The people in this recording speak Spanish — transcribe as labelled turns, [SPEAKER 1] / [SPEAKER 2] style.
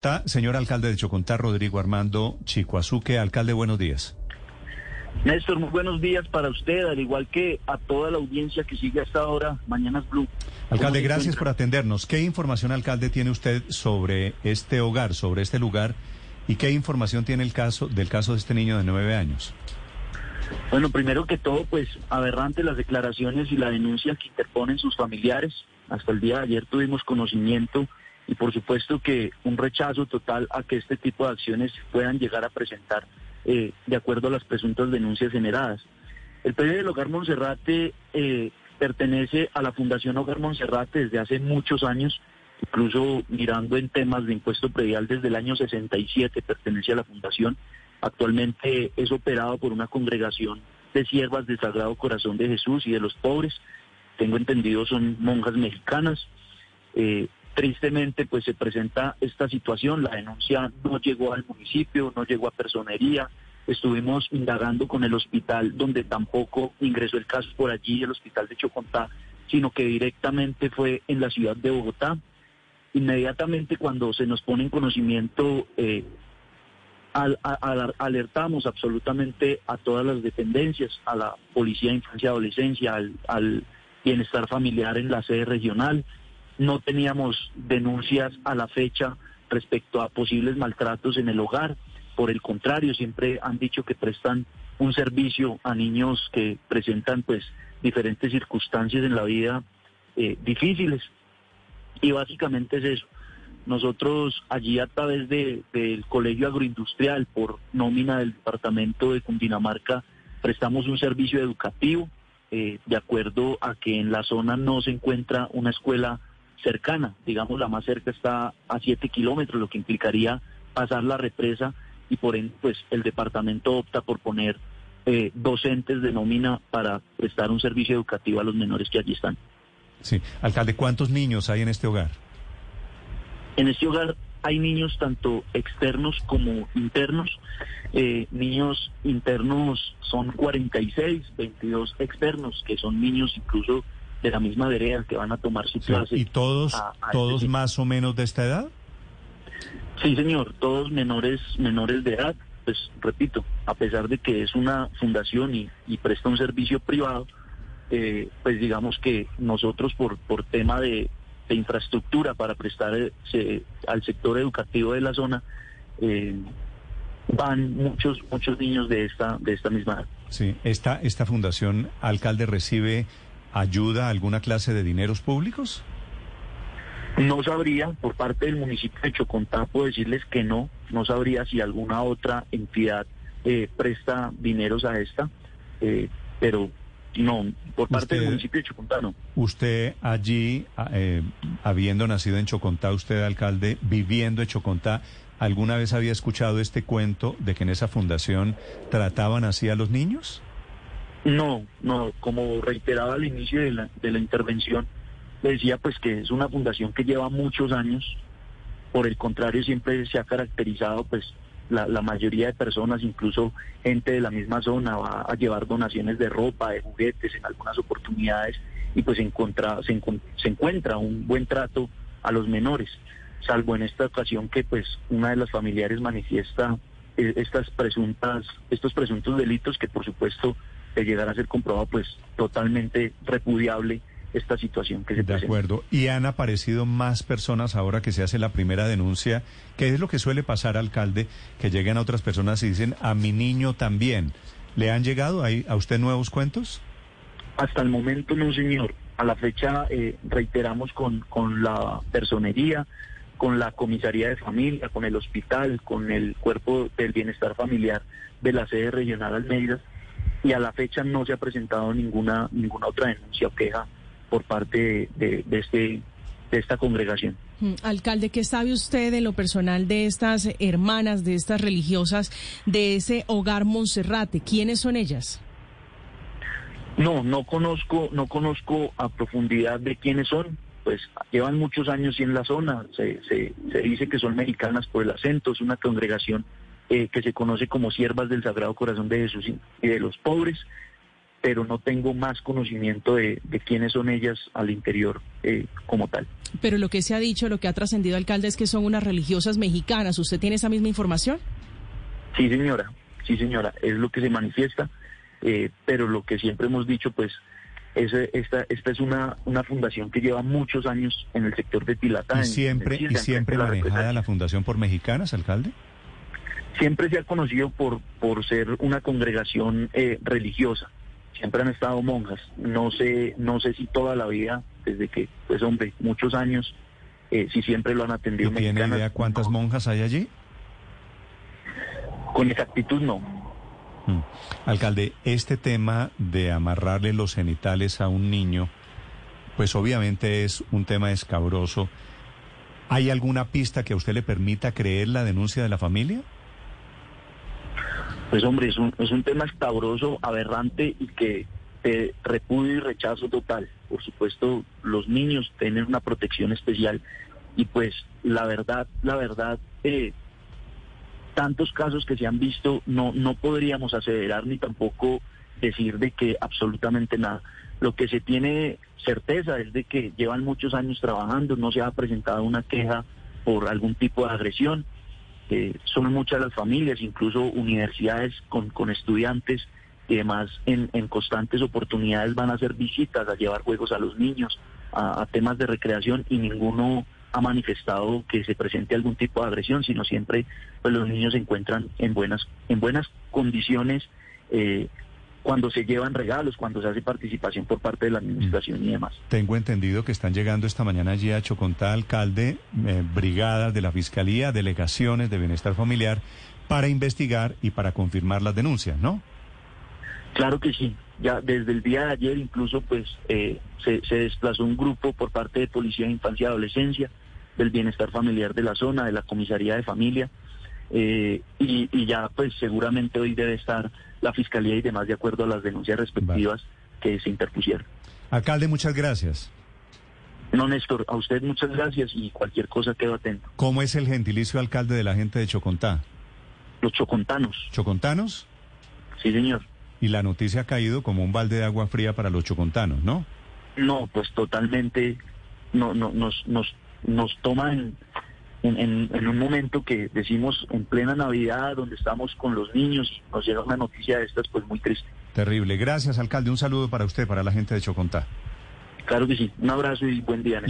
[SPEAKER 1] Está, señor alcalde de Chocontá, Rodrigo Armando Chicoazuque. Alcalde, buenos días.
[SPEAKER 2] Néstor, muy buenos días para usted, al igual que a toda la audiencia que sigue hasta ahora, Mañanas Blue.
[SPEAKER 1] Alcalde, gracias por atendernos. ¿Qué información, alcalde, tiene usted sobre este hogar, sobre este lugar? ¿Y qué información tiene el caso del caso de este niño de nueve años?
[SPEAKER 2] Bueno, primero que todo, pues aberrante las declaraciones y la denuncia que interponen sus familiares. Hasta el día de ayer tuvimos conocimiento y por supuesto que un rechazo total a que este tipo de acciones puedan llegar a presentar eh, de acuerdo a las presuntas denuncias generadas. El predio del Hogar Monserrate eh, pertenece a la Fundación Hogar Monserrate desde hace muchos años, incluso mirando en temas de impuesto predial desde el año 67 pertenece a la Fundación. Actualmente es operado por una congregación de siervas del Sagrado Corazón de Jesús y de los pobres. Tengo entendido son monjas mexicanas. Eh, Tristemente, pues se presenta esta situación, la denuncia no llegó al municipio, no llegó a personería, estuvimos indagando con el hospital donde tampoco ingresó el caso por allí, el hospital de Chocontá, sino que directamente fue en la ciudad de Bogotá. Inmediatamente cuando se nos pone en conocimiento, eh, alertamos absolutamente a todas las dependencias, a la Policía de Infancia y Adolescencia, al, al Bienestar Familiar en la sede regional, no teníamos denuncias a la fecha respecto a posibles maltratos en el hogar. Por el contrario, siempre han dicho que prestan un servicio a niños que presentan pues diferentes circunstancias en la vida eh, difíciles. Y básicamente es eso. Nosotros allí a través del Colegio Agroindustrial, por nómina del Departamento de Cundinamarca, prestamos un servicio educativo, eh, de acuerdo a que en la zona no se encuentra una escuela cercana, digamos la más cerca está a 7 kilómetros, lo que implicaría pasar la represa y por ende pues el departamento opta por poner eh, docentes de nómina para prestar un servicio educativo a los menores que allí están.
[SPEAKER 1] Sí, alcalde, ¿cuántos niños hay en este hogar?
[SPEAKER 2] En este hogar hay niños tanto externos como internos. Eh, niños internos son 46, 22 externos, que son niños incluso de la misma vereda que van a tomar su clase.
[SPEAKER 1] ¿Y todos, todos más o menos de esta edad?
[SPEAKER 2] Sí, señor, todos menores, menores de edad. Pues repito, a pesar de que es una fundación y, presta un servicio privado, eh, pues digamos que nosotros por, por tema de, infraestructura para prestar eh, al sector educativo de la zona, eh, van muchos muchos niños de esta de esta misma edad.
[SPEAKER 1] Sí, esta esta fundación alcalde recibe ayuda, alguna clase de dineros públicos?
[SPEAKER 2] No sabría, por parte del municipio de Chocontá, puedo decirles que no, no sabría si alguna otra entidad eh, presta dineros a esta, eh, pero no, por parte del municipio de Chocontá no.
[SPEAKER 1] Usted allí, eh, habiendo nacido en Chocontá, usted alcalde, viviendo en Chocontá, ¿alguna vez había escuchado este cuento de que en esa fundación trataban así a los niños?
[SPEAKER 2] No, no, como reiteraba al inicio de la, de la intervención, decía pues que es una fundación que lleva muchos años, por el contrario siempre se ha caracterizado pues la, mayoría de personas, incluso gente de la misma zona, va a llevar donaciones de ropa, de juguetes en algunas oportunidades y pues encuentra, se, se encuentra un buen trato a los menores, salvo en esta ocasión que pues una de las familiares manifiesta eh, estas presuntas, estos presuntos delitos que por supuesto de llegar a ser comprobado, pues totalmente repudiable esta situación que se
[SPEAKER 1] presenta. De acuerdo. ¿Y han aparecido más personas ahora que se hace la primera denuncia? ¿Qué es lo que suele pasar, alcalde? Que lleguen a otras personas y dicen, a mi niño también. ¿Le han llegado ahí a usted nuevos cuentos?
[SPEAKER 2] Hasta el momento no, señor. A la fecha eh, reiteramos con, con la personería, con la comisaría de familia, con el hospital, con el cuerpo del bienestar familiar de la sede regional Almeida y a la fecha no se ha presentado ninguna ninguna otra denuncia o queja por parte de, este de esta congregación.
[SPEAKER 3] Mm, alcalde, ¿qué sabe usted de lo personal de estas hermanas, de estas religiosas, de ese hogar Monserrate? ¿Quiénes son ellas?
[SPEAKER 2] No, no conozco, no conozco a profundidad de quiénes son. Pues llevan muchos años en la zona. Se, se, se dice que son mexicanas por el acento. Es una congregación eh, que se conoce como siervas del Sagrado Corazón de Jesús y de los pobres. pero no tengo más conocimiento de, quiénes son ellas al interior eh, como tal.
[SPEAKER 3] Pero lo que se ha dicho, lo que ha trascendido, alcalde, es que son unas religiosas mexicanas. ¿Usted tiene esa misma información?
[SPEAKER 2] Sí, señora, sí, señora, es lo que se manifiesta, eh, pero lo que siempre hemos dicho, pues, es, esta, esta es una, una fundación que lleva muchos años en el sector de Tilatá.
[SPEAKER 1] ¿Y siempre, ¿y siempre manejada la fundación por mexicanas, alcalde?
[SPEAKER 2] Siempre se ha conocido por, por ser una congregación eh, religiosa siempre han estado monjas. No sé, no sé si toda la vida, desde que, pues hombre, muchos años, eh, si siempre lo han atendido.
[SPEAKER 1] ¿Tiene idea cuántas monjas hay allí?
[SPEAKER 2] Con exactitud no.
[SPEAKER 1] Hmm. Alcalde, este tema de amarrarle los genitales a un niño, pues obviamente es un tema escabroso. ¿Hay alguna pista que a usted le permita creer la denuncia de la familia?
[SPEAKER 2] Pues hombre, es un, es un tema escabroso, aberrante y que te repudio y rechazo total. Por supuesto, los niños tienen una protección especial y pues la verdad, la verdad, eh, tantos casos que se han visto, no, no podríamos aseverar ni tampoco decir de que absolutamente nada. Lo que se tiene certeza es de que llevan muchos años trabajando, no se ha presentado una queja por algún tipo de agresión son muchas las familias, incluso universidades con, con estudiantes y demás en, en, constantes oportunidades van a hacer visitas, a llevar juegos a los niños, a, temas de recreación y ninguno ha manifestado que se presente algún tipo de agresión, sino siempre pues los niños se encuentran en buenas, en buenas condiciones eh, cuando se llevan regalos, cuando se hace participación por parte de la administración y demás.
[SPEAKER 1] Tengo entendido que están llegando esta mañana allí a Chocontá, alcalde, eh, brigadas de la Fiscalía, delegaciones de Bienestar Familiar, para investigar y para confirmar las denuncias, ¿no?
[SPEAKER 2] Claro que sí. Ya desde el día de ayer incluso pues eh, se, se desplazó un grupo por parte de Policía de Infancia y Adolescencia, del Bienestar Familiar de la zona, de la Comisaría de Familia, eh, y, ya pues seguramente hoy debe estar la Fiscalía y demás de acuerdo a las denuncias respectivas que se interpusieron.
[SPEAKER 1] Alcalde, muchas gracias.
[SPEAKER 2] No, Néstor, a usted muchas gracias y cualquier cosa quedo atento.
[SPEAKER 1] ¿Cómo es el gentilicio alcalde de la gente de Chocontá?
[SPEAKER 2] Los chocontanos.
[SPEAKER 1] ¿Chocontanos?
[SPEAKER 2] Sí, señor.
[SPEAKER 1] Y la noticia ha caído como un balde de agua fría para los chocontanos, ¿no?
[SPEAKER 2] No, pues totalmente no, no, nos, nos, nos toman en, en, un momento que decimos en plena Navidad, donde estamos con los niños, nos llega una noticia de estas, pues muy triste.
[SPEAKER 1] Terrible. Gracias, alcalde. Un saludo para usted, para la gente de Chocontá.
[SPEAKER 2] Claro que sí. Un abrazo y buen día.